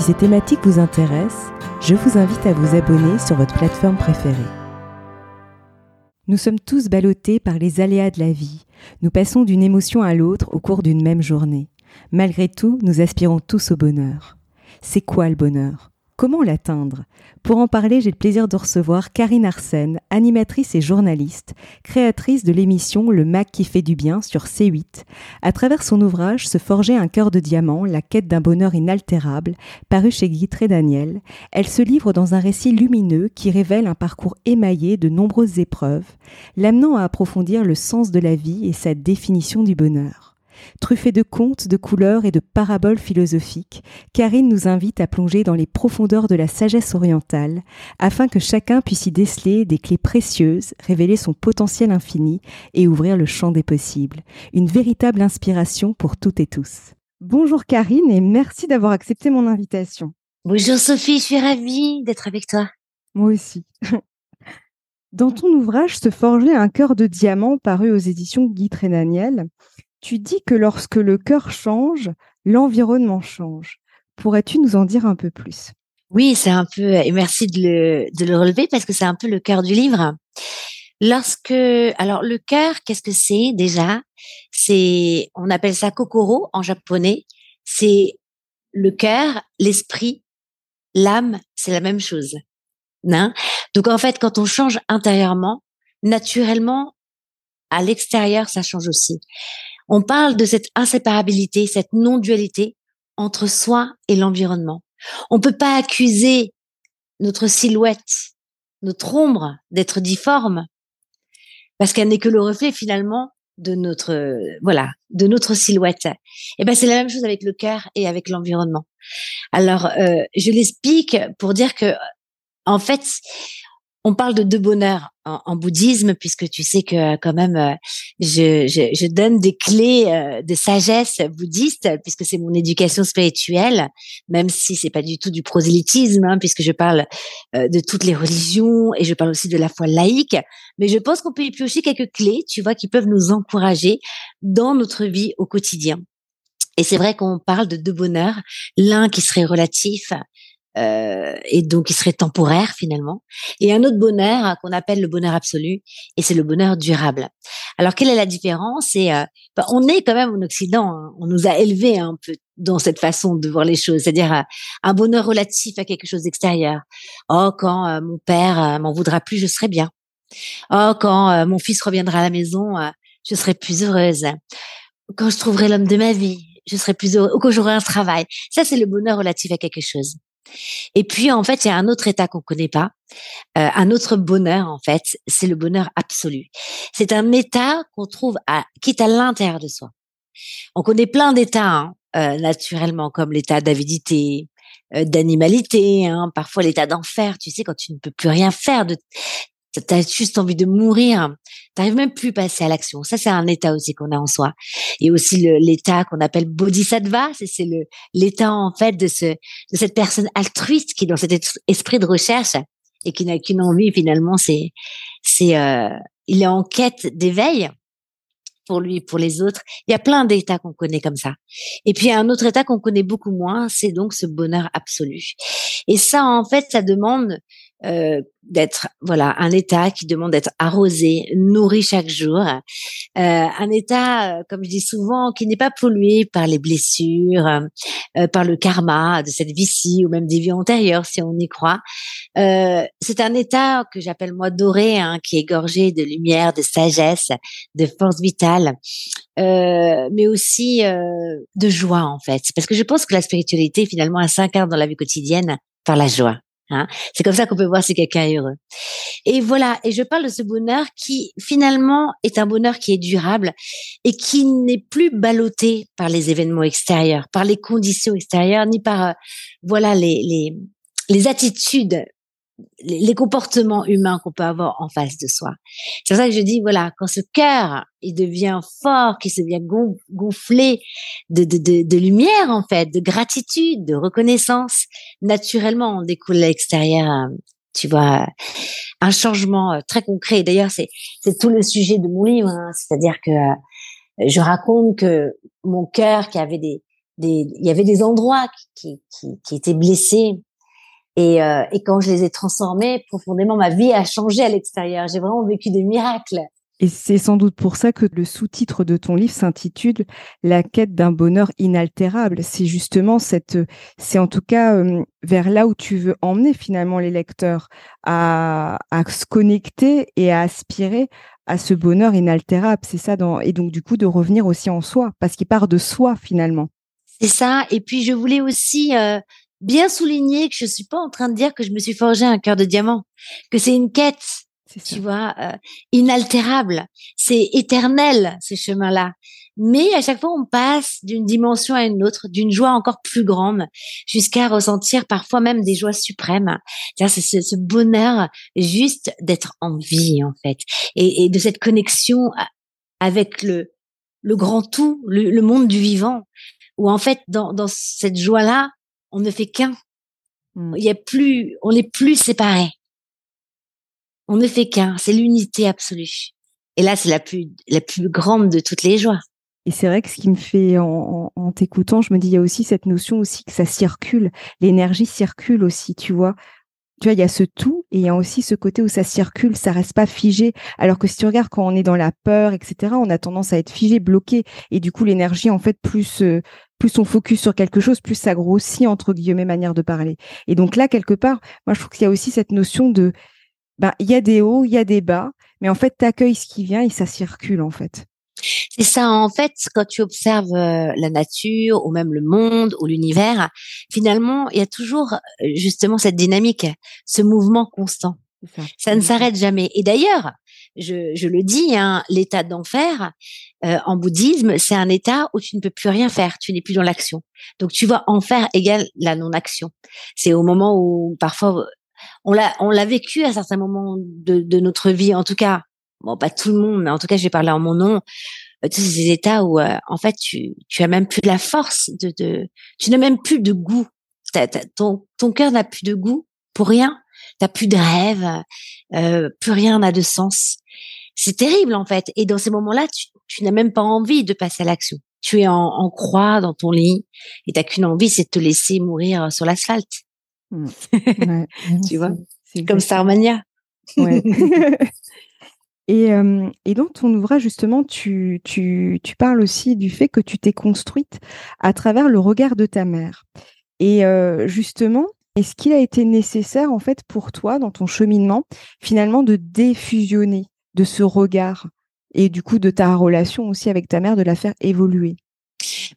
Si ces thématiques vous intéressent, je vous invite à vous abonner sur votre plateforme préférée. Nous sommes tous ballottés par les aléas de la vie. Nous passons d'une émotion à l'autre au cours d'une même journée. Malgré tout, nous aspirons tous au bonheur. C'est quoi le bonheur? Comment l'atteindre? Pour en parler, j'ai le plaisir de recevoir Karine Arsène, animatrice et journaliste, créatrice de l'émission Le Mac qui fait du bien sur C8. À travers son ouvrage Se forger un cœur de diamant, la quête d'un bonheur inaltérable, paru chez Guy Daniel, elle se livre dans un récit lumineux qui révèle un parcours émaillé de nombreuses épreuves, l'amenant à approfondir le sens de la vie et sa définition du bonheur. Truffée de contes, de couleurs et de paraboles philosophiques, Karine nous invite à plonger dans les profondeurs de la sagesse orientale, afin que chacun puisse y déceler des clés précieuses, révéler son potentiel infini et ouvrir le champ des possibles. Une véritable inspiration pour toutes et tous. Bonjour Karine et merci d'avoir accepté mon invitation. Bonjour Sophie, je suis ravie d'être avec toi. Moi aussi. Dans ton ouvrage Se forger un cœur de diamant paru aux éditions Guy Trénaniel, tu dis que lorsque le cœur change, l'environnement change. Pourrais-tu nous en dire un peu plus? Oui, c'est un peu, et merci de le, de le relever parce que c'est un peu le cœur du livre. Lorsque, alors le cœur, qu'est-ce que c'est déjà? C'est, on appelle ça kokoro en japonais. C'est le cœur, l'esprit, l'âme, c'est la même chose. Hein? Donc en fait, quand on change intérieurement, naturellement, à l'extérieur, ça change aussi. On parle de cette inséparabilité, cette non-dualité entre soi et l'environnement. On peut pas accuser notre silhouette, notre ombre d'être difforme parce qu'elle n'est que le reflet finalement de notre voilà de notre silhouette. Et eh ben c'est la même chose avec le cœur et avec l'environnement. Alors euh, je l'explique pour dire que en fait on parle de deux bonheurs en, bouddhisme, puisque tu sais que quand même, euh, je, je, donne des clés euh, de sagesse bouddhiste, puisque c'est mon éducation spirituelle, même si c'est pas du tout du prosélytisme, hein, puisque je parle euh, de toutes les religions et je parle aussi de la foi laïque. Mais je pense qu'on peut y piocher quelques clés, tu vois, qui peuvent nous encourager dans notre vie au quotidien. Et c'est vrai qu'on parle de deux bonheurs, l'un qui serait relatif euh, et donc il serait temporaire finalement. Et un autre bonheur hein, qu'on appelle le bonheur absolu, et c'est le bonheur durable. Alors quelle est la différence? Euh, bah, on est quand même en Occident, hein. on nous a élevés un peu dans cette façon de voir les choses, c'est-à-dire euh, un bonheur relatif à quelque chose d'extérieur. Oh quand mon père m'en voudra plus, je serai bien. Oh quand mon fils reviendra à la maison, je serai plus heureuse. Quand je trouverai l'homme de ma vie, je serai plus heureux. Ou quand j'aurai un travail. Ça c'est le bonheur relatif à quelque chose. Et puis en fait, il y a un autre état qu'on connaît pas, euh, un autre bonheur en fait, c'est le bonheur absolu. C'est un état qu'on trouve à, qui est à l'intérieur de soi. On connaît plein d'états hein, euh, naturellement, comme l'état d'avidité, euh, d'animalité, hein, parfois l'état d'enfer. Tu sais quand tu ne peux plus rien faire, de T'as juste envie de mourir. T'arrives même plus à passer à l'action. Ça, c'est un état aussi qu'on a en soi. Et aussi l'état qu'on appelle bodhisattva. C'est le l'état en fait de ce de cette personne altruiste qui est dans cet esprit de recherche et qui n'a qu'une envie finalement. C'est c'est euh, il est en quête d'éveil pour lui, pour les autres. Il y a plein d'états qu'on connaît comme ça. Et puis, il y a un autre état qu'on connaît beaucoup moins, c'est donc ce bonheur absolu. Et ça, en fait, ça demande euh, d'être voilà un état qui demande d'être arrosé, nourri chaque jour, euh, un état euh, comme je dis souvent qui n'est pas pollué par les blessures, euh, par le karma de cette vie-ci ou même des vies antérieures si on y croit. c'est un état que j'appelle moi doré, hein, qui est gorgé de lumière, de sagesse, de force vitale, mais aussi de joie en fait, parce que je pense que la spiritualité finalement elle s'incarne dans la vie quotidienne par la joie. Hein. C'est comme ça qu'on peut voir si quelqu'un est heureux. Et voilà, et je parle de ce bonheur qui finalement est un bonheur qui est durable et qui n'est plus ballotté par les événements extérieurs, par les conditions extérieures, ni par euh, voilà les, les les attitudes les comportements humains qu'on peut avoir en face de soi. C'est pour ça que je dis, voilà, quand ce cœur, il devient fort, qu'il se devient gonflé de, de, de, de, lumière, en fait, de gratitude, de reconnaissance, naturellement, on découle à l'extérieur, tu vois, un changement euh, très concret. D'ailleurs, c'est, c'est tout le sujet de mon livre, hein. c'est-à-dire que euh, je raconte que mon cœur qui avait des, des, il y avait des endroits qui, qui, qui étaient blessés, et, euh, et quand je les ai transformés, profondément, ma vie a changé à l'extérieur. J'ai vraiment vécu des miracles. Et c'est sans doute pour ça que le sous-titre de ton livre s'intitule La quête d'un bonheur inaltérable. C'est justement cette, c'est en tout cas euh, vers là où tu veux emmener finalement les lecteurs à, à se connecter et à aspirer à ce bonheur inaltérable. C'est ça, dans, et donc du coup de revenir aussi en soi, parce qu'il part de soi finalement. C'est ça. Et puis je voulais aussi euh, bien souligner que je suis pas en train de dire que je me suis forgé un cœur de diamant, que c'est une quête, tu vois, euh, inaltérable. C'est éternel ce chemin-là. Mais à chaque fois, on passe d'une dimension à une autre, d'une joie encore plus grande, jusqu'à ressentir parfois même des joies suprêmes. C'est ce, ce bonheur juste d'être en vie, en fait, et, et, de cette connexion avec le, le grand tout, le, le monde du vivant, où en fait, dans, dans cette joie-là, on ne fait qu'un. Mmh. Il y a plus, on n'est plus séparés. On ne fait qu'un. C'est l'unité absolue. Et là, c'est la plus, la plus grande de toutes les joies. Et c'est vrai que ce qui me fait, en, en, t'écoutant, je me dis, il y a aussi cette notion aussi que ça circule. L'énergie circule aussi, tu vois tu vois, il y a ce tout et il y a aussi ce côté où ça circule, ça reste pas figé. Alors que si tu regardes quand on est dans la peur, etc., on a tendance à être figé, bloqué. Et du coup, l'énergie, en fait, plus, euh, plus on focus sur quelque chose, plus ça grossit, entre guillemets, manière de parler. Et donc là, quelque part, moi, je trouve qu'il y a aussi cette notion de, ben, il y a des hauts, il y a des bas, mais en fait, tu accueilles ce qui vient et ça circule, en fait. C'est ça, en fait, quand tu observes euh, la nature ou même le monde ou l'univers, finalement, il y a toujours euh, justement cette dynamique, ce mouvement constant. Ça. ne s'arrête jamais. Et d'ailleurs, je, je, le dis, hein, l'état d'enfer euh, en bouddhisme, c'est un état où tu ne peux plus rien faire, tu n'es plus dans l'action. Donc tu vois, enfer égale la non-action. C'est au moment où parfois on l'a on l'a vécu à certains moments de, de notre vie, en tout cas bon pas tout le monde, mais en tout cas j'ai parlé en mon nom, euh, sais, ces états où euh, en fait tu tu as même plus de la force de, de tu n'as même plus de goût. ton ton cœur n'a plus de goût pour rien. T'as plus de rêve, euh, plus rien n'a de sens. C'est terrible en fait. Et dans ces moments-là, tu, tu n'as même pas envie de passer à l'action. Tu es en, en, croix dans ton lit et t'as qu'une envie, c'est de te laisser mourir sur l'asphalte. Mmh. Ouais, tu vois, comme Starmania. Ouais. Et, euh, et, dans ton ouvrage, justement, tu, tu, tu, parles aussi du fait que tu t'es construite à travers le regard de ta mère. Et euh, justement, est-ce qu'il a été nécessaire, en fait, pour toi, dans ton cheminement, finalement, de défusionner de ce regard et du coup de ta relation aussi avec ta mère, de la faire évoluer?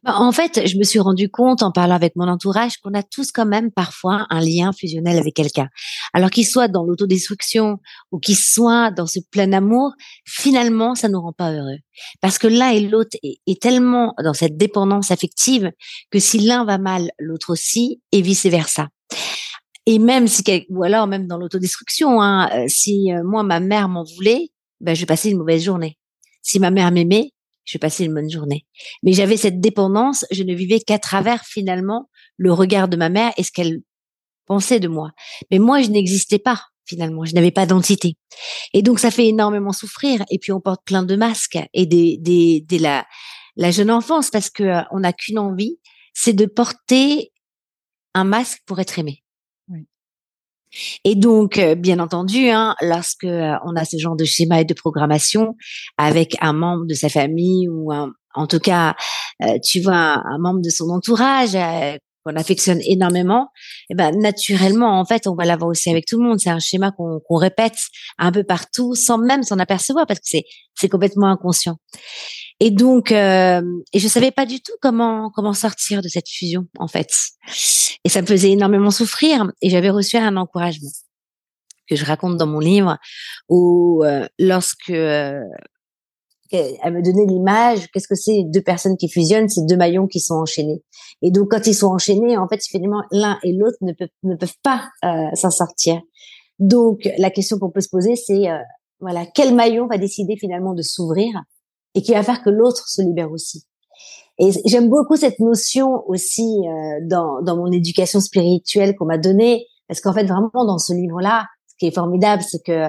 En fait, je me suis rendu compte en parlant avec mon entourage qu'on a tous quand même parfois un lien fusionnel avec quelqu'un. Alors qu'il soit dans l'autodestruction ou qu'il soit dans ce plein amour, finalement, ça nous rend pas heureux. Parce que l'un et l'autre est, tellement dans cette dépendance affective que si l'un va mal, l'autre aussi, et vice versa. Et même si, ou alors même dans l'autodestruction, hein, euh, si euh, moi ma mère m'en voulait, ben je passer une mauvaise journée. Si ma mère m'aimait, je passais une bonne journée. Mais j'avais cette dépendance, je ne vivais qu'à travers finalement le regard de ma mère et ce qu'elle pensait de moi. Mais moi, je n'existais pas finalement, je n'avais pas d'entité. Et donc ça fait énormément souffrir. Et puis on porte plein de masques et des, des, des la, la jeune enfance parce que euh, on n'a qu'une envie, c'est de porter un masque pour être aimé. Et donc, euh, bien entendu, hein, lorsque euh, on a ce genre de schéma et de programmation avec un membre de sa famille ou en tout cas, euh, tu vois, un, membre de son entourage qu'on affectionne énormément, et eh ben naturellement, en fait, on va l'avoir aussi avec tout le monde. C'est un schéma qu'on répète un peu partout sans même s'en apercevoir parce que c'est complètement inconscient. Et donc, euh, et je savais pas du tout comment comment sortir de cette fusion en fait. Et ça me faisait énormément souffrir. Et j'avais reçu un encouragement que je raconte dans mon livre où euh, lorsque euh, elle me donnait l'image. Qu'est-ce que c'est deux personnes qui fusionnent C'est deux maillons qui sont enchaînés. Et donc, quand ils sont enchaînés, en fait, finalement, l'un et l'autre ne peuvent, ne peuvent pas euh, s'en sortir. Donc, la question qu'on peut se poser, c'est euh, voilà, quel maillon va décider finalement de s'ouvrir? Et qui va faire que l'autre se libère aussi. Et j'aime beaucoup cette notion aussi euh, dans, dans mon éducation spirituelle qu'on m'a donnée, parce qu'en fait, vraiment, dans ce livre-là, ce qui est formidable, c'est que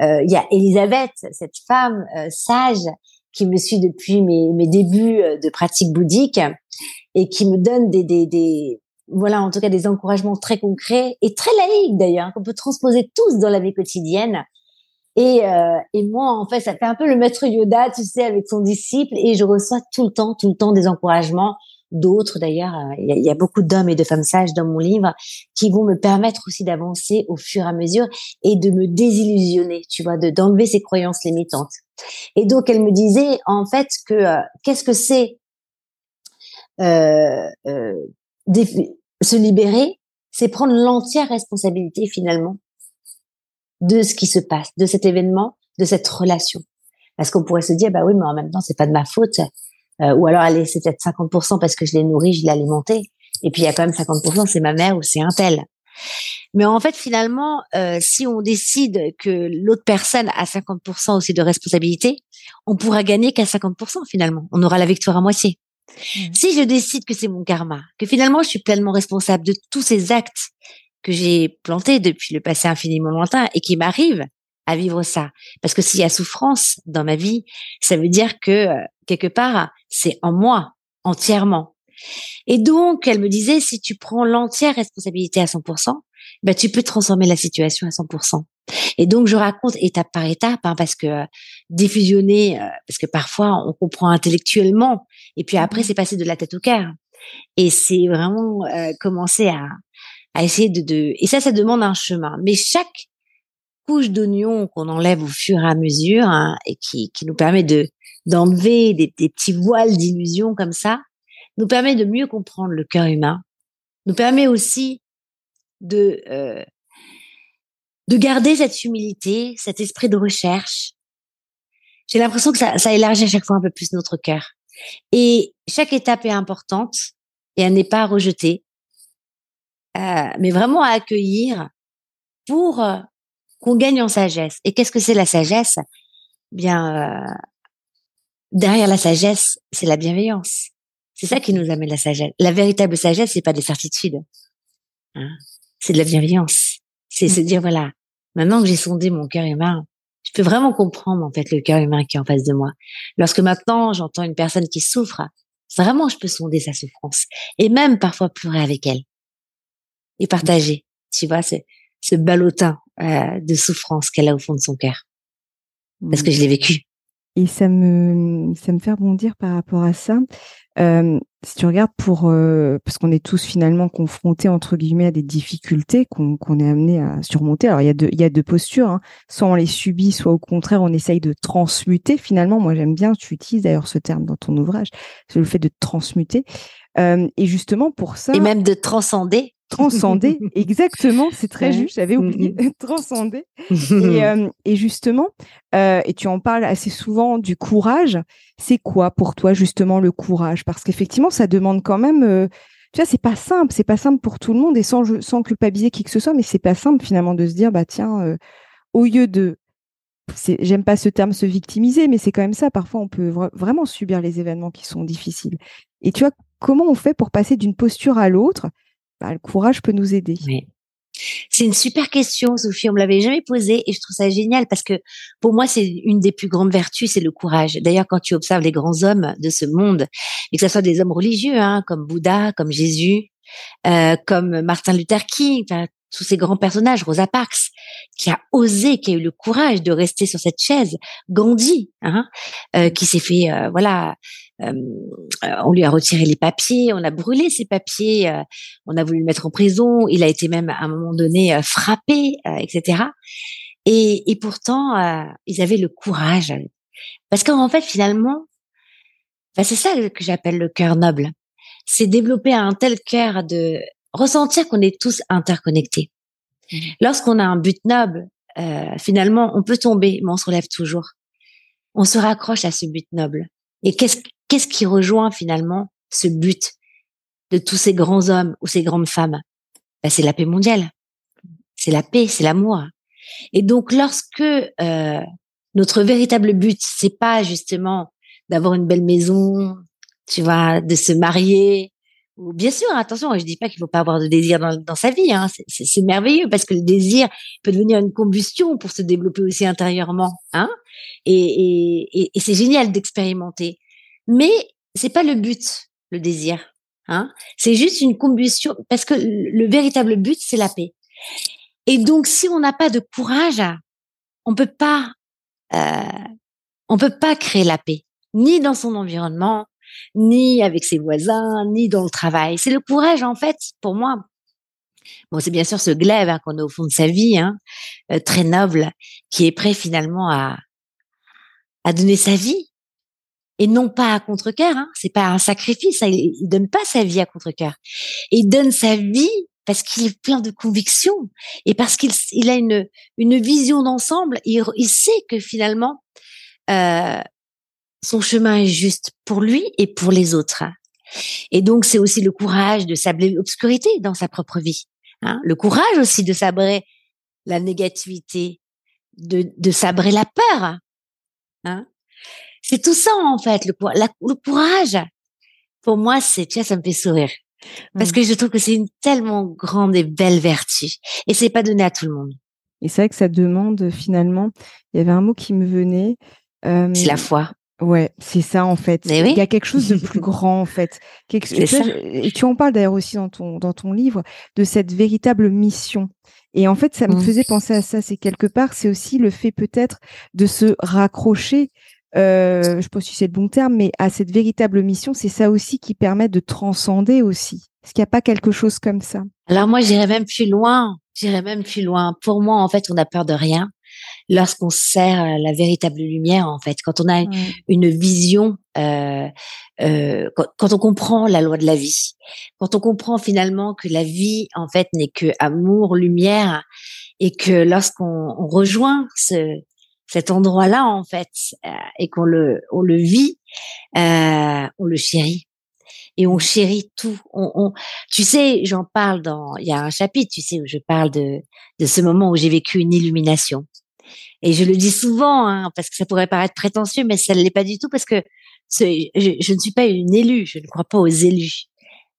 euh, il y a Elisabeth, cette femme euh, sage qui me suit depuis mes, mes débuts de pratique bouddhique et qui me donne des, des, des voilà, en tout cas des encouragements très concrets et très laïques d'ailleurs, qu'on peut transposer tous dans la vie quotidienne et, euh, et moi, en fait, ça fait un peu le maître Yoda, tu sais, avec son disciple, et je reçois tout le temps, tout le temps des encouragements d'autres d'ailleurs. Euh, il y, a beaucoup d'hommes et de femmes sages dans mon livre qui vont me permettre aussi d'avancer au fur et à mesure et de me désillusionner, tu vois, de d'enlever ces croyances limitantes. Et donc, elle me disait en fait que euh, qu'est-ce que c'est euh, euh, se libérer, c'est prendre l'entière responsabilité finalement de ce qui se passe, de cet événement, de cette relation. Parce qu'on pourrait se dire, bah oui, mais en même temps, c'est pas de ma faute. Euh, ou alors, allez, c'est peut-être 50% parce que je l'ai nourri, je l'ai alimenté. Et puis, il y a quand même 50%, c'est ma mère ou c'est un tel. Mais en fait, finalement, euh, si on décide que l'autre personne a 50% aussi de responsabilité, on pourra gagner qu'à 50% finalement. On aura la victoire à moitié. Mmh. Si je décide que c'est mon karma, que finalement je suis pleinement responsable de tous ces actes que j'ai planté depuis le passé infiniment lointain et qui m'arrive à vivre ça. Parce que s'il y a souffrance dans ma vie, ça veut dire que euh, quelque part, c'est en moi entièrement. Et donc, elle me disait, si tu prends l'entière responsabilité à 100%, ben, tu peux transformer la situation à 100%. Et donc, je raconte étape par étape, hein, parce que euh, diffusionner, euh, parce que parfois, on comprend intellectuellement, et puis après, mmh c'est passer de la tête au cœur. Et c'est vraiment commencer à, à essayer de, de, et ça, ça demande un chemin. Mais chaque couche d'oignon qu'on enlève au fur et à mesure hein, et qui, qui nous permet de d'enlever des, des petits voiles d'illusion comme ça, nous permet de mieux comprendre le cœur humain, nous permet aussi de euh, de garder cette humilité, cet esprit de recherche. J'ai l'impression que ça, ça élargit à chaque fois un peu plus notre cœur. Et chaque étape est importante et elle n'est pas rejetée. Euh, mais vraiment à accueillir pour euh, qu'on gagne en sagesse. Et qu'est-ce que c'est la sagesse? Bien, euh, derrière la sagesse, c'est la bienveillance. C'est ça qui nous amène la sagesse. La véritable sagesse, c'est pas des certitudes. Hein c'est de la bienveillance. C'est se mmh. dire voilà, maintenant que j'ai sondé mon cœur humain, je peux vraiment comprendre en fait le cœur humain qui est en face de moi. Lorsque maintenant j'entends une personne qui souffre, vraiment je peux sonder sa souffrance et même parfois pleurer avec elle et partager. Tu vois, ce, ce ballotin euh, de souffrance qu'elle a au fond de son cœur. Parce que je l'ai vécu. Et ça me, ça me fait rebondir par rapport à ça. Euh, si tu regardes pour, euh, parce qu'on est tous finalement confrontés entre guillemets à des difficultés qu'on est amené à surmonter. Alors il y a deux, il y a deux postures. Hein. Soit on les subit, soit au contraire on essaye de transmuter. Finalement, moi j'aime bien. Tu utilises d'ailleurs ce terme dans ton ouvrage, c'est le fait de transmuter. Euh, et justement pour ça. Et même de transcender transcender. Exactement, c'est très juste, j'avais oublié, mm-hmm. transcender. Et, euh, et justement, euh, et tu en parles assez souvent du courage. C'est quoi pour toi justement le courage? Parce qu'effectivement, ça demande quand même. Euh, tu vois, c'est pas simple, c'est pas simple pour tout le monde et sans, sans culpabiliser qui que ce soit, mais c'est pas simple finalement de se dire, bah tiens, au lieu de j'aime pas ce terme se victimiser, mais c'est quand même ça. Parfois, on peut vraiment subir les événements qui sont difficiles. Et tu vois, comment on fait pour passer d'une posture à l'autre bah, le courage peut nous aider C'est une super question, Sophie. On me l'avait jamais posée et je trouve ça génial parce que pour moi, c'est une des plus grandes vertus, c'est le courage. D'ailleurs, quand tu observes les grands hommes de ce monde, que ce soit des hommes religieux, hein, comme Bouddha, comme Jésus, euh, comme Martin Luther King, tous ces grands personnages, Rosa Parks, qui a osé, qui a eu le courage de rester sur cette chaise, Gandhi, hein, euh, qui s'est fait, euh, voilà, euh, on lui a retiré les papiers, on a brûlé ses papiers, on a voulu le mettre en prison, il a été même à un moment donné frappé, etc. Et, et pourtant, ils avaient le courage, parce qu'en fait, finalement, bah, c'est ça que j'appelle le cœur noble, c'est développer un tel cœur de ressentir qu'on est tous interconnectés. Mmh. Lorsqu'on a un but noble, euh, finalement, on peut tomber, mais on se relève toujours. on se raccroche à ce but noble. Et qu'est-ce qu'est-ce qui rejoint finalement ce but de tous ces grands hommes ou ces grandes femmes? Ben, C'est la paix mondiale. C'est la paix, c'est l'amour. Et donc, lorsque euh, notre véritable but, c'est pas justement d'avoir une belle maison, tu vois, de se marier, bien sûr, attention, je dis pas qu'il faut pas avoir de désir dans, sa vie, hein, c'est merveilleux parce que le désir peut devenir une combustion pour se développer aussi intérieurement, hein, et, et, et c'est génial d'expérimenter. Mais c'est pas le but, le désir, hein, c'est juste une combustion parce que le véritable but c'est la paix. Et donc, si on n'a pas de courage, on peut pas, euh, on peut pas créer la paix, ni dans son environnement, ni avec ses voisins, ni dans le travail. C'est le courage, en fait, pour moi. Bon, c'est bien sûr ce glaive hein, qu'on a au fond de sa vie, hein, euh, très noble, qui est prêt finalement à, à donner sa vie. Et non pas à contre-cœur, hein, c'est pas un sacrifice, il, il donne pas sa vie à contre-cœur. Il donne sa vie parce qu'il est plein de convictions et parce qu'il il a une, une vision d'ensemble. Il, il, sait que finalement, euh, son chemin est juste pour lui et pour les autres. Et donc, c'est aussi le courage de sabler l'obscurité dans sa propre vie. Hein le courage aussi de sabrer la négativité, de, de sabrer la peur. Hein c'est tout ça, en fait, le, le courage. Pour moi, c'est, tu vois, ça me fait sourire. Parce mmh. que je trouve que c'est une tellement grande et belle vertu. Et c'est pas donné à tout le monde. Et c'est vrai que ça demande finalement, il y avait un mot qui me venait. Euh, c'est la foi. Ouais, c'est ça en fait. Il y a quelque chose de plus grand en fait. Et tu en parles d'ailleurs aussi dans ton dans ton livre de cette véritable mission. Et en fait, ça me mmh. faisait penser à ça. C'est quelque part, c'est aussi le fait peut-être de se raccrocher euh, je sais pas si c'est le bon terme, mais à cette véritable mission, c'est ça aussi qui permet de transcender aussi. Est-ce qu'il n'y a pas quelque chose comme ça? Alors moi, j'irais même plus loin. J'irais même plus loin. Pour moi, en fait, on n'a peur de rien lorsqu'on sert la véritable lumière. En fait, quand on a une vision, euh, euh, quand, quand, on comprend la loi de la vie, quand on comprend finalement que la vie, en fait, n'est que amour, lumière, et que lorsqu'on rejoint ce, cet endroit-là en fait euh, et qu'on le on le vit, euh, on le chérit et on chérit tout. On, on tu sais, j'en parle dans il y a un chapitre, tu sais, où je parle de de ce moment où j'ai vécu une illumination. Et je le dis souvent hein, parce que ça pourrait paraître prétentieux, mais ça ne l'est pas du tout parce que je, je, ne suis pas une élue, je ne crois pas aux élus.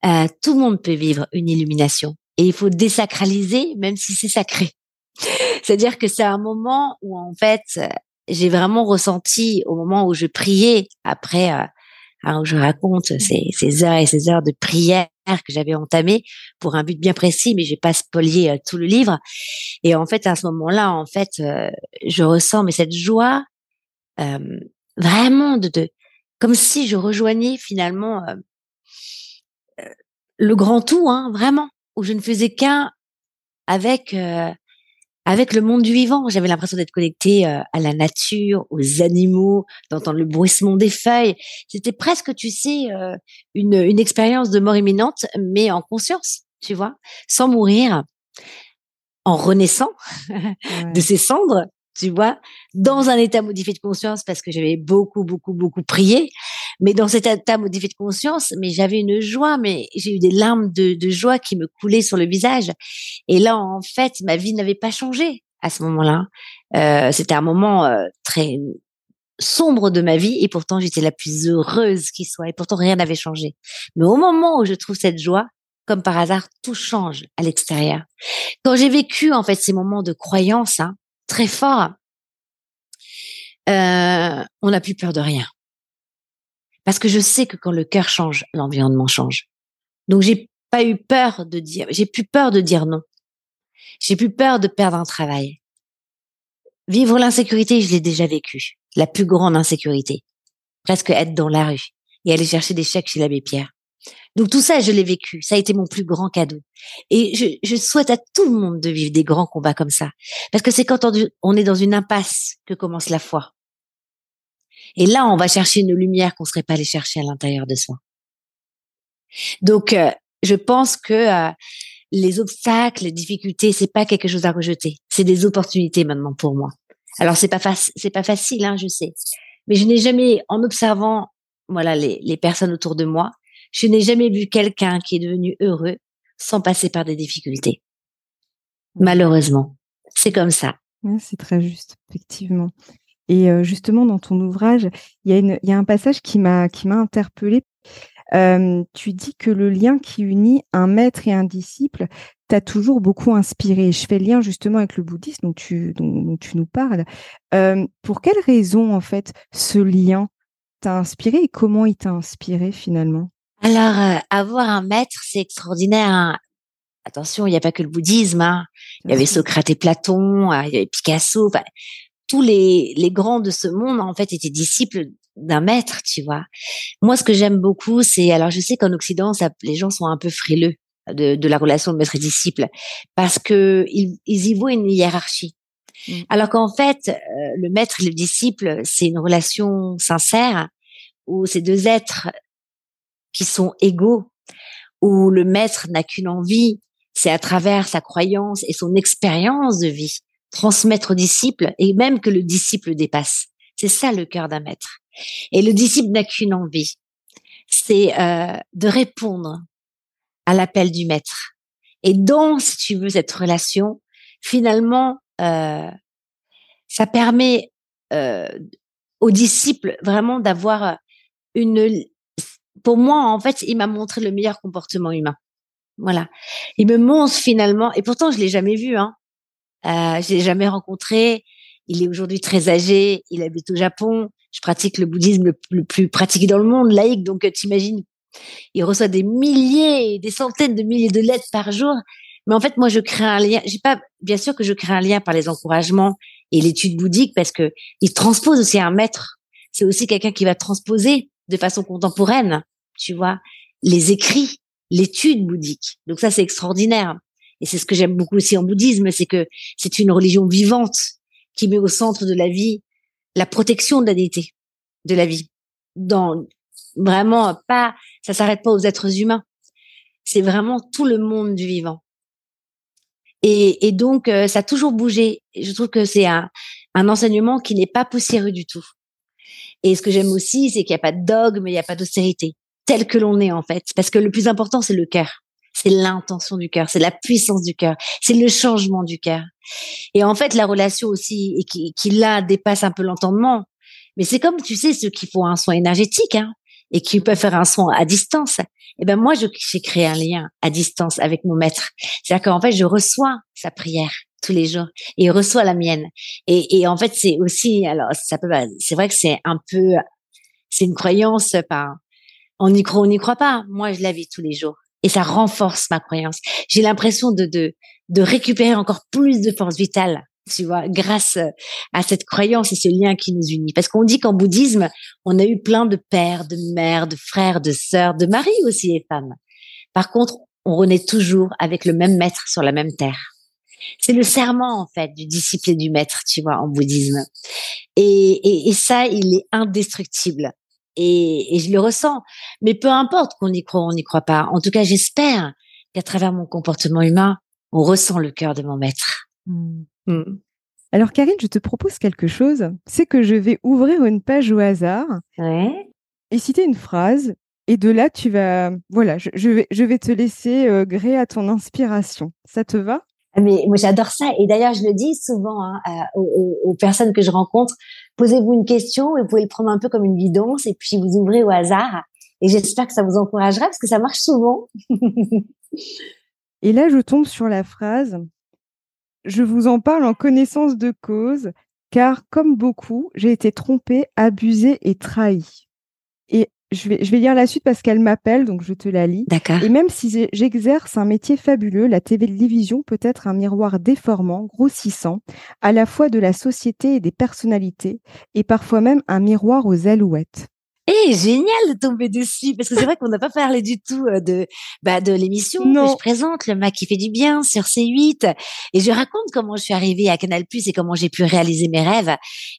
Euh, tout le monde peut vivre une illumination et il faut désacraliser, même si c'est sacré. C'est-à-dire que c'est un moment où en fait j'ai vraiment ressenti au moment où je priais après euh, hein, où je raconte mmh. ces, ces, heures et ces heures de prière que j'avais entamées pour un but bien précis, mais j'ai pas spolié euh, tout le livre. Et en fait, à ce moment-là, en fait, euh, je ressens mais cette joie euh, vraiment de, de, comme si je rejoignais finalement le grand tout, hein, vraiment, où je ne faisais qu'un avec avec le monde du vivant. J'avais l'impression d'être connectée euh, à la nature, aux animaux, d'entendre le bruissement des feuilles. C'était presque, tu sais, euh, une, une expérience de mort imminente, mais en conscience, tu vois, sans mourir, en renaissant de ses cendres, tu vois, dans un état modifié de conscience parce que j'avais beaucoup, beaucoup, beaucoup prié. Mais dans cet état modifié de conscience, mais j'avais une joie, mais j'ai eu des larmes de, de, joie qui me coulaient sur le visage. Et là, en fait, ma vie n'avait pas changé à ce moment-là. Euh, C'était un moment euh, très sombre de ma vie et pourtant j'étais la plus heureuse qui soit et pourtant rien n'avait changé. Mais au moment où je trouve cette joie, comme par hasard, tout change à l'extérieur. Quand j'ai vécu en fait ces moments de croyance, hein, très fort, euh, on n'a plus peur de rien. Parce que je sais que quand le cœur change, l'environnement change. Donc j'ai pas eu peur de dire, j'ai plus peur de dire non. J'ai plus peur de perdre un travail. Vivre l'insécurité, je l'ai déjà vécu. La plus grande insécurité. Presque être dans la rue et aller chercher des chèques chez l'abbé Pierre. Donc tout ça, je l'ai vécu. Ça a été mon plus grand cadeau. Et je, souhaite à tout le monde de vivre des grands combats comme ça. Parce que c'est quand on est dans une impasse que commence la foi. Et là, on va chercher une lumière qu'on serait pas allé chercher à l'intérieur de soi. Donc, euh, je pense que euh, les obstacles, les difficultés, c'est pas quelque chose à rejeter. C'est des opportunités maintenant pour moi. Alors c'est pas facile, c'est pas facile, hein, je sais. mais je n'ai jamais, en observant voilà les, les personnes autour de moi, je n'ai jamais vu quelqu'un qui est devenu heureux sans passer par des difficultés. Malheureusement, c'est comme ça. c'est très juste, effectivement. Et euh, justement, dans ton ouvrage, il y, a une, il y a un passage qui m'a qui m'a interpellée. Euh, tu dis que le lien qui unit un maître et un disciple t'a toujours beaucoup inspiré. Je fais le lien justement avec le bouddhisme dont tu, dont, tu nous parles. Euh, pour quelle raison, en fait, ce lien t'a inspiré et comment il t'a inspiré finalement? Alors, euh, avoir un maître, c'est extraordinaire. Hein. Attention, il n'y a pas que le bouddhisme. Hein. Il y avait Socrate et Platon, il y avait Picasso. tous les, les grands de ce monde, en fait, étaient disciples d'un maître, tu vois. Moi, ce que j'aime beaucoup, c'est, alors je sais qu'en Occident, ça, les gens sont un peu frileux de, de la relation de maître et disciple parce que ils, ils y voient une hiérarchie. Mmh. Alors qu'en fait, euh, le maître et le disciple, c'est une relation sincère où ces deux êtres qui sont égaux, où le maître n'a qu'une envie, c'est à travers sa croyance et son expérience de vie, transmettre au disciple et même que le disciple dépasse. C'est ça le cœur d'un maître. Et le disciple n'a qu'une envie, c'est euh, de répondre à l'appel du maître. Et dans, si tu veux, cette relation, finalement, euh, ça permet euh, aux disciples vraiment d'avoir une. Pour moi, en fait, il m'a montré le meilleur comportement humain. Voilà. Il me montre finalement, et pourtant je l'ai jamais vu, hein. Euh, je l'ai jamais rencontré. Il est aujourd'hui très âgé. Il habite au Japon. Je pratique le bouddhisme le, plus pratiqué dans le monde, laïque. Donc, t'imagines, il reçoit des milliers, des centaines de milliers de lettres par jour. Mais en fait, moi, je crée un lien. J'ai pas, bien sûr que je crée un lien par les encouragements et l'étude bouddhique parce que il transpose aussi un maître. C'est aussi quelqu'un qui va transposer de façon contemporaine, tu vois, les écrits, l'étude bouddhique. Donc ça, c'est extraordinaire. Et c'est ce que j'aime beaucoup aussi en bouddhisme, c'est que c'est une religion vivante qui met au centre de la vie la protection de la déité de la vie. Dans vraiment pas, ça s'arrête pas aux êtres humains. C'est vraiment tout le monde du vivant. Et, donc, euh, ça a toujours bougé. Je trouve que c'est un, un enseignement qui n'est pas poussiéreux du tout. Et ce que j'aime aussi, c'est qu'il n'y a pas de dogme, il n'y a pas d'austérité, tel que l'on est en fait. Parce que le plus important, c'est le cœur. C'est l'intention du cœur, c'est la puissance du cœur, c'est le changement du cœur. Et en fait, la relation aussi, et qui, qui là dépasse un peu l'entendement, mais c'est comme, tu sais, ceux qui font un soin énergétique, hein, et qui peuvent faire un soin à distance. Eh ben moi, j'ai créé un lien à distance avec mon maître. C'est-à-dire qu'en fait, je reçois sa prière tous les jours et reçoit la mienne. Et, et en fait, c'est aussi, alors ça peut, c'est vrai que c'est un peu, c'est une croyance, pas, on y croit, on n'y croit pas. Moi, je la vis tous les jours et ça renforce ma croyance. J'ai l'impression de, de, de récupérer encore plus de force vitale, tu vois, grâce à cette croyance et ce lien qui nous unit. Parce qu'on dit qu'en bouddhisme, on a eu plein de pères, de mères, de frères, de sœurs, de maris aussi et femmes. Par contre, on renaît toujours avec le même maître sur la même terre. C'est le serment, en fait, du disciple et du maître, tu vois, en bouddhisme. Et, et, et ça, il est indestructible et, et, je le ressens. Mais peu importe qu'on y croit ou on n'y croit pas. En tout cas, j'espère qu'à travers mon comportement humain, on ressent le cœur de mon maître. Mmh. Mmh. Alors Karine, je te propose quelque chose. C'est que je vais ouvrir une page au hasard ouais. et citer une phrase. Et de là, tu vas, voilà, je, je vais, je vais te laisser euh, gré à ton inspiration. Ça te va? Mais moi j'adore ça et d'ailleurs je le dis souvent hein, aux, personnes que je rencontre posez-vous une question, vous pouvez le prendre un peu comme une guidance et puis vous ouvrez au hasard. Et j'espère que ça vous encouragera parce que ça marche souvent. et là, je tombe sur la phrase Je vous en parle en connaissance de cause, car comme beaucoup, j'ai été trompée, abusée et trahie. Je vais, je vais lire la suite parce qu'elle m'appelle, donc je te la lis. D'accord. Et même si j'exerce un métier fabuleux, la télévision peut être un miroir déformant, grossissant, à la fois de la société et des personnalités, et parfois même un miroir aux alouettes. Eh, génial de tomber dessus parce que c'est vrai qu'on n'a pas parlé du tout euh, de bah, de l'émission que je présente, le Mac qui fait du bien sur C8 et je raconte comment je suis arrivée à Canal+ et comment j'ai pu réaliser mes rêves.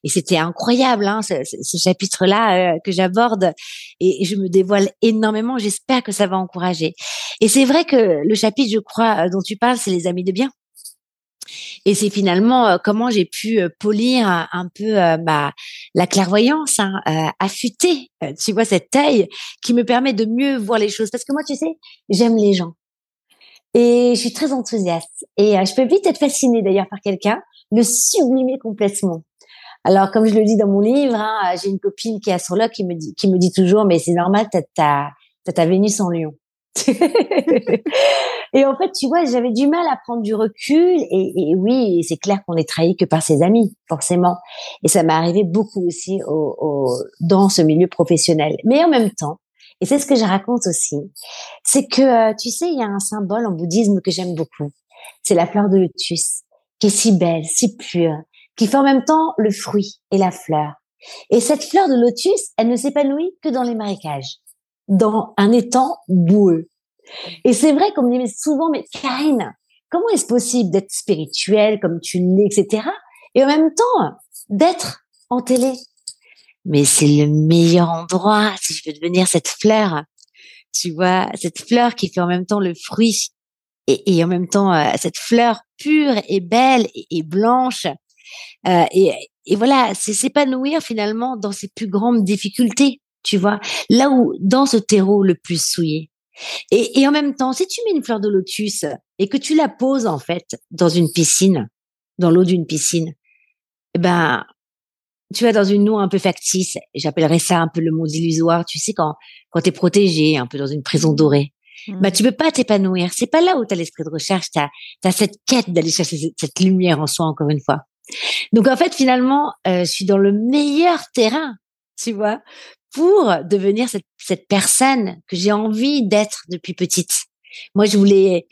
Et c'était incroyable hein, ce, ce chapitre-là euh, que j'aborde. Et, je me dévoile énormément, j'espère que ça va encourager. Et c'est vrai que le chapitre je crois euh, dont tu parles c'est les amis de bien. Et c'est finalement euh, comment j'ai pu euh, polir un, peu euh, ma, la clairvoyance, hein, affûter, tu vois, cette œil qui me permet de mieux voir les choses. Parce que moi, tu sais, j'aime les gens. Et je suis très enthousiaste. Et je peux vite être fascinée d'ailleurs par quelqu'un, le sublimer complètement. Alors, comme je le dis dans mon livre, hein, j'ai une copine qui est astrologue qui me dit, qui me dit toujours, mais c'est normal, t'as ta, ta Vénus en Lion. et en fait, tu vois, j'avais du mal à prendre du recul. Et, oui, c'est clair qu'on est trahi que par ses amis, forcément. Et ça m'est arrivé beaucoup aussi au, dans ce milieu professionnel. Mais en même temps, et c'est ce que je raconte aussi, c'est que, euh, tu sais, il y a un symbole en bouddhisme que j'aime beaucoup. C'est la fleur de lotus, qui est si belle, si pure, qui fait en même temps le fruit et la fleur. Et cette fleur de lotus, elle ne s'épanouit que dans les marécages dans un étang boueux. Et c'est vrai qu'on me dit souvent, mais Karine, comment est-ce possible d'être spirituelle comme tu l'es, etc. Et en même temps, d'être en télé? Mais c'est le meilleur endroit si je veux devenir cette fleur. Tu vois, cette fleur qui fait en même temps le fruit et, en même temps euh, cette fleur pure et belle et, blanche. Euh, et, et voilà, c'est s'épanouir finalement dans ses plus grandes difficultés tu vois, là où dans ce terreau le plus souillé. Et, et en même temps, si tu mets une fleur de lotus et que tu la poses en fait dans une piscine, dans l'eau d'une piscine, eh ben, tu vois, dans une eau un peu factice, j'appellerais ça un peu le monde illusoire, tu sais, quand, quand t'es protégé, un peu dans une prison dorée, mmh. bah, tu peux pas t'épanouir. C'est pas là où t'as l'esprit de recherche, t'as, as cette quête d'aller chercher cette, lumière en soi, encore une fois. Donc, en fait, finalement, euh, je suis dans le meilleur terrain, tu vois, pour devenir cette, cette personne que j'ai envie d'être depuis petite. Moi, je voulais,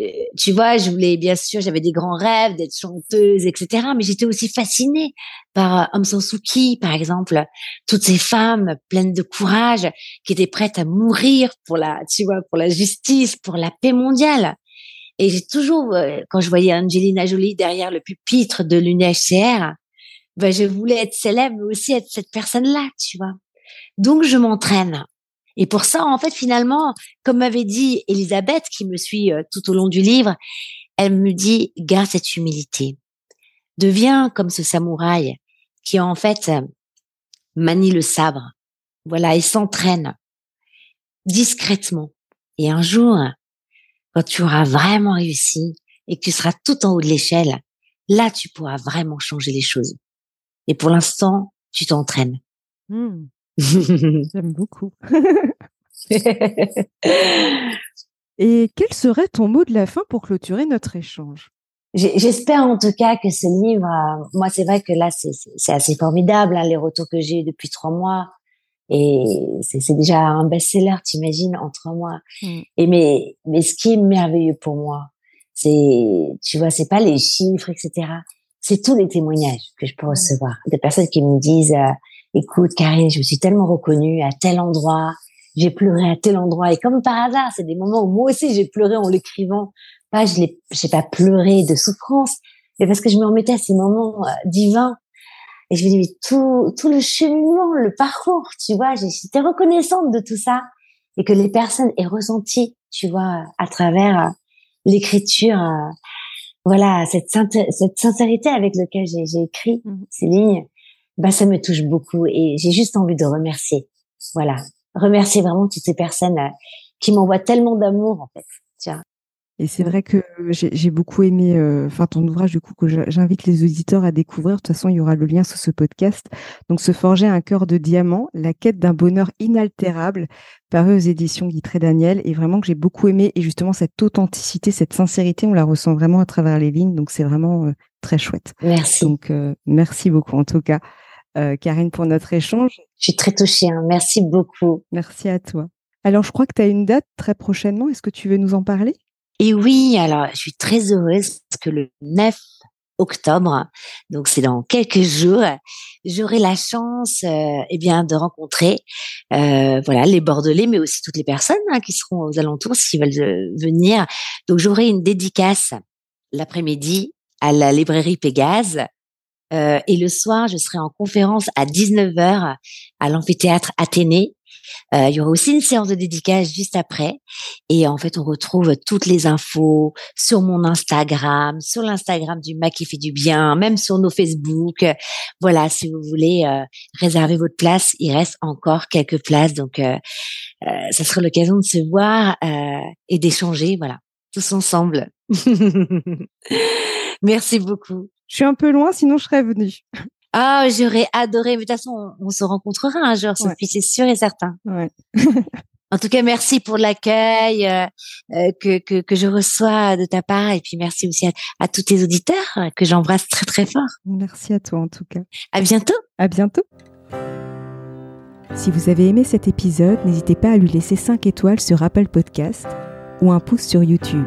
euh, tu vois, je voulais bien sûr, j'avais des grands rêves d'être chanteuse, etc. Mais j'étais aussi fascinée par euh, Aung San Suu Kyi, par exemple, toutes ces femmes pleines de courage qui étaient prêtes à mourir pour la, tu vois, pour la justice, pour la paix mondiale. Et j'ai toujours, euh, quand je voyais Angelina Jolie derrière le pupitre de l'UNHCR, ben, je voulais être célèbre, mais aussi être cette personne-là, tu vois. Donc, je m'entraîne. Et pour ça, en fait, finalement, comme m'avait dit Elisabeth, qui me suit euh, tout au long du livre, elle me dit, garde cette humilité. Deviens comme ce samouraï qui, en fait, manie le sabre. Voilà, et s'entraîne discrètement. Et un jour, quand tu auras vraiment réussi et que tu seras tout en haut de l'échelle, là, tu pourras vraiment changer les choses. Et pour l'instant, tu t'entraînes. Mmh. J'aime beaucoup. Et quel serait ton mot de la fin pour clôturer notre échange? J'espère en tout cas que ce livre, euh, moi c'est vrai que là c'est assez formidable hein, les retours que j'ai depuis trois mois et c'est déjà un best-seller, t'imagines, en trois mois. Mmh. Et mais mais ce qui est merveilleux pour moi, c'est tu vois, c'est pas les chiffres, etc. C'est tous les témoignages que je peux recevoir des personnes qui me disent euh, écoute, Karine, je me suis tellement reconnue à tel endroit, j'ai pleuré à tel endroit. Et comme par hasard, c'est des moments où moi aussi j'ai pleuré en l'écrivant. Pas, je l'ai, j'ai pas pleuré de souffrance, mais parce que je me remettais à ces moments euh, divins. Et je me dis, mais tout, tout le cheminement, le parcours, tu vois, j'étais reconnaissante de tout ça. Et que les personnes aient ressenti, tu vois, à travers euh, l'écriture, euh, voilà, cette, cette sincérité avec laquelle j'ai écrit mmh. ces lignes bah ça me touche beaucoup et j'ai juste envie de remercier. Voilà, remercier vraiment toutes ces personnes euh, qui m'envoient tellement d'amour en fait. Tiens. Et c'est vrai que j'ai beaucoup aimé, euh, enfin ton ouvrage du coup que j'invite les auditeurs à découvrir. De toute façon, il y aura le lien sous ce podcast. Donc, se forger un cœur de diamant, la quête d'un bonheur inaltérable, paru aux éditions Guitré Daniel, et vraiment que j'ai beaucoup aimé. Et justement, cette authenticité, cette sincérité, on la ressent vraiment à travers les lignes. Donc, c'est vraiment euh, très chouette. Merci. Donc, merci beaucoup en tout cas. Euh, Karine, pour notre échange. Je suis très touchée. Hein. Merci beaucoup. Merci à toi. Alors, je crois que tu as une date très prochainement. Est-ce que tu veux nous en parler? Et oui, alors, je suis très heureuse parce que le 9 octobre, donc c'est dans quelques jours, j'aurai la chance euh, eh bien de rencontrer euh, voilà les Bordelais, mais aussi toutes les personnes hein, qui seront aux alentours s'ils veulent euh, venir. Donc j'aurai une dédicace l'après-midi à la librairie Pégase euh, et le soir, je serai en conférence à 19h à l'amphithéâtre Athénée. Euh, il y aura aussi une séance de dédicace juste après. Et en fait, on retrouve toutes les infos sur mon Instagram, sur l'Instagram du Mac qui fait du bien, même sur nos Facebook. Voilà, si vous voulez euh, réserver votre place, il reste encore quelques places. Donc, ça sera l'occasion de se voir et d'échanger, voilà, tous ensemble. Merci beaucoup. Je suis un peu loin, sinon je serais venue. Ah, j'aurais adoré. Mais de toute façon, on, se rencontrera un jour, Sophie, c'est sûr et certain. Ouais. en tout cas, merci pour l'accueil euh, euh, que, que, que, je reçois de ta part. Et puis, merci aussi à, tous tes auditeurs euh, que j'embrasse très, très fort. Merci à toi, en tout cas. À bientôt. À bientôt. Si vous avez aimé cet épisode, n'hésitez pas à lui laisser 5 étoiles sur Apple Podcast ou un pouce sur YouTube.